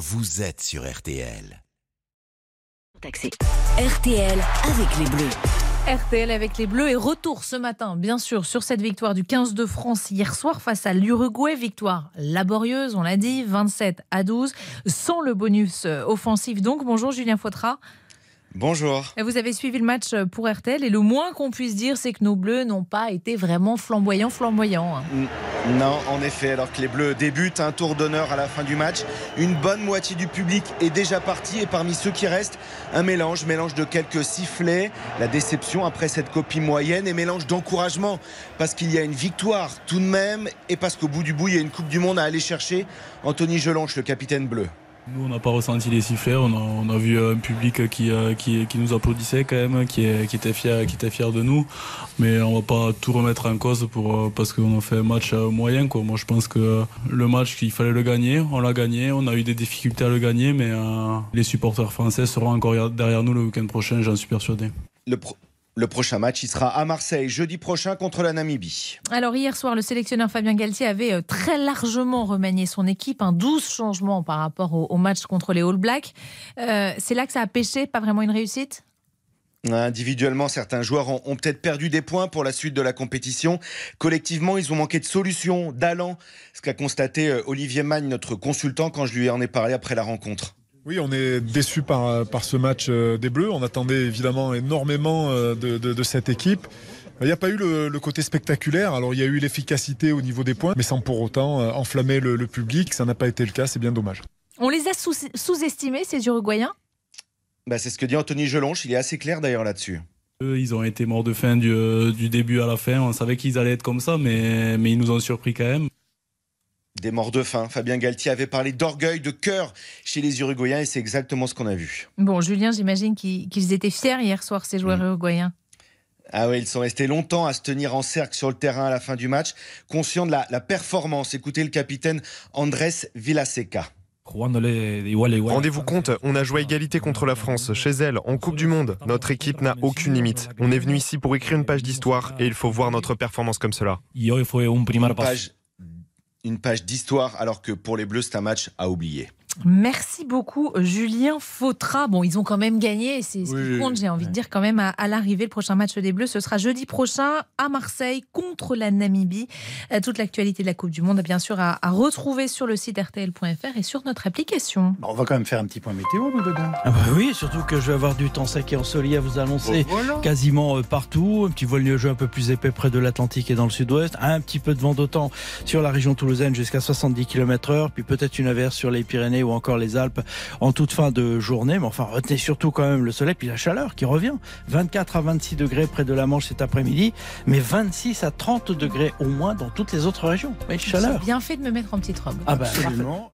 vous êtes sur RTL. RTL avec les Bleus. RTL avec les Bleus et retour ce matin, bien sûr, sur cette victoire du 15 de France hier soir face à l'Uruguay. Victoire laborieuse, on l'a dit, 27 à 12, sans le bonus euh, offensif. Donc, bonjour Julien Fautra. Bonjour. Vous avez suivi le match pour RTL et le moins qu'on puisse dire, c'est que nos Bleus n'ont pas été vraiment flamboyants, flamboyants. hein. Non, en effet, alors que les Bleus débutent un tour d'honneur à la fin du match, une bonne moitié du public est déjà partie et parmi ceux qui restent, un mélange, mélange de quelques sifflets, la déception après cette copie moyenne et mélange d'encouragement parce qu'il y a une victoire tout de même et parce qu'au bout du bout, il y a une Coupe du Monde à aller chercher. Anthony Gelonche, le capitaine bleu. Nous, on n'a pas ressenti les sifflets. On a, vu un public qui, euh, qui, qui nous applaudissait quand même, qui, était fier, qui était fier de nous. Mais on va pas tout remettre en cause pour euh, parce qu'on a fait un match euh, moyen. Moi, je pense que le match, il fallait le gagner. On l'a gagné. On a eu des difficultés à le gagner, mais euh, les supporters français seront encore derrière nous le week-end prochain. J'en suis persuadé. Le prochain match, il sera à Marseille jeudi prochain contre la Namibie. Alors hier soir, le sélectionneur Fabien Galtier avait euh, très largement remanié son équipe, un 12 changements par rapport au, au match contre les All Blacks. Euh, c'est là que ça a pêché, pas vraiment une réussite? Individuellement, certains joueurs ont, ont peut-être perdu des points pour la suite de la compétition. Collectivement, ils ont manqué de solutions, d'allant, ce qu'a constaté euh, Olivier Magne, notre consultant, quand je lui en ai parlé après la rencontre. Oui, on est déçu par, par ce match euh, des Bleus. On attendait évidemment énormément euh, de, de- de cette équipe. Il n'y a pas eu le, le côté spectaculaire. Alors, il y a eu l'efficacité au niveau des points, mais sans pour autant euh, enflammer le, le public. Ça n'a pas été le cas. C'est bien dommage. On les a sous- sous-estimés, ces Uruguayens? Bah, c'est ce que dit Anthony Gelonche, il est assez clair d'ailleurs là-dessus. Eux, ils ont été morts de faim du, du début à la fin. On savait qu'ils allaient être comme ça, mais, mais ils nous ont surpris quand même. Des morts de faim. Fabien Galtier avait parlé d'orgueil, de cœur chez les Uruguayens et c'est exactement ce qu'on a vu. Bon, Julien, j'imagine qu'ils étaient fiers hier soir, ces joueurs uruguayens. Ah oui, ils sont restés longtemps à se tenir en cercle sur le terrain à la fin du match, conscients de la, la performance. Écoutez le capitaine Andrés Villaseca. Rendez-vous compte, on a joué à égalité contre la France, chez elle, en Coupe du Monde. Notre équipe n'a aucune limite. On est venu ici pour écrire une page d'histoire et il faut voir notre performance comme cela. Une page, une page d'histoire, alors que pour les Bleus, c'est un match à oublier. Merci beaucoup, Julien Fautra. Bon, ils ont quand même gagné, c'est ce qui compte, j'ai envie de dire, quand même, à, à l'arrivée. Le prochain match des Bleus, ce sera jeudi prochain à Marseille contre la Namibie. Euh, toute l'actualité de la Coupe du Monde, bien sûr, à, à retrouver sur le site rtl.fr et sur notre application. Bon, on va quand même faire un petit point météo, mon dedans. Ah bah oui, surtout que je vais avoir du temps sec et ensoleillé à vous annoncer quasiment euh, partout. Un petit vol nuageux un peu plus épais près de l'Atlantique et dans le sud-ouest. Un petit peu de vent d'autant sur la région toulousaine jusqu'à 70 km heure. Puis peut-être une averse sur les Pyrénées ou encore les Alpes en toute fin de journée. Mais enfin, retenez surtout quand même le soleil puis la chaleur qui revient. 24 à 26 degrés près de la Manche cet après-midi. Mais 26 à 30 degrés au moins dans toutes les autres régions. Mais chaleur. bien fait de me mettre en petite robe. Ah bah, Absolument.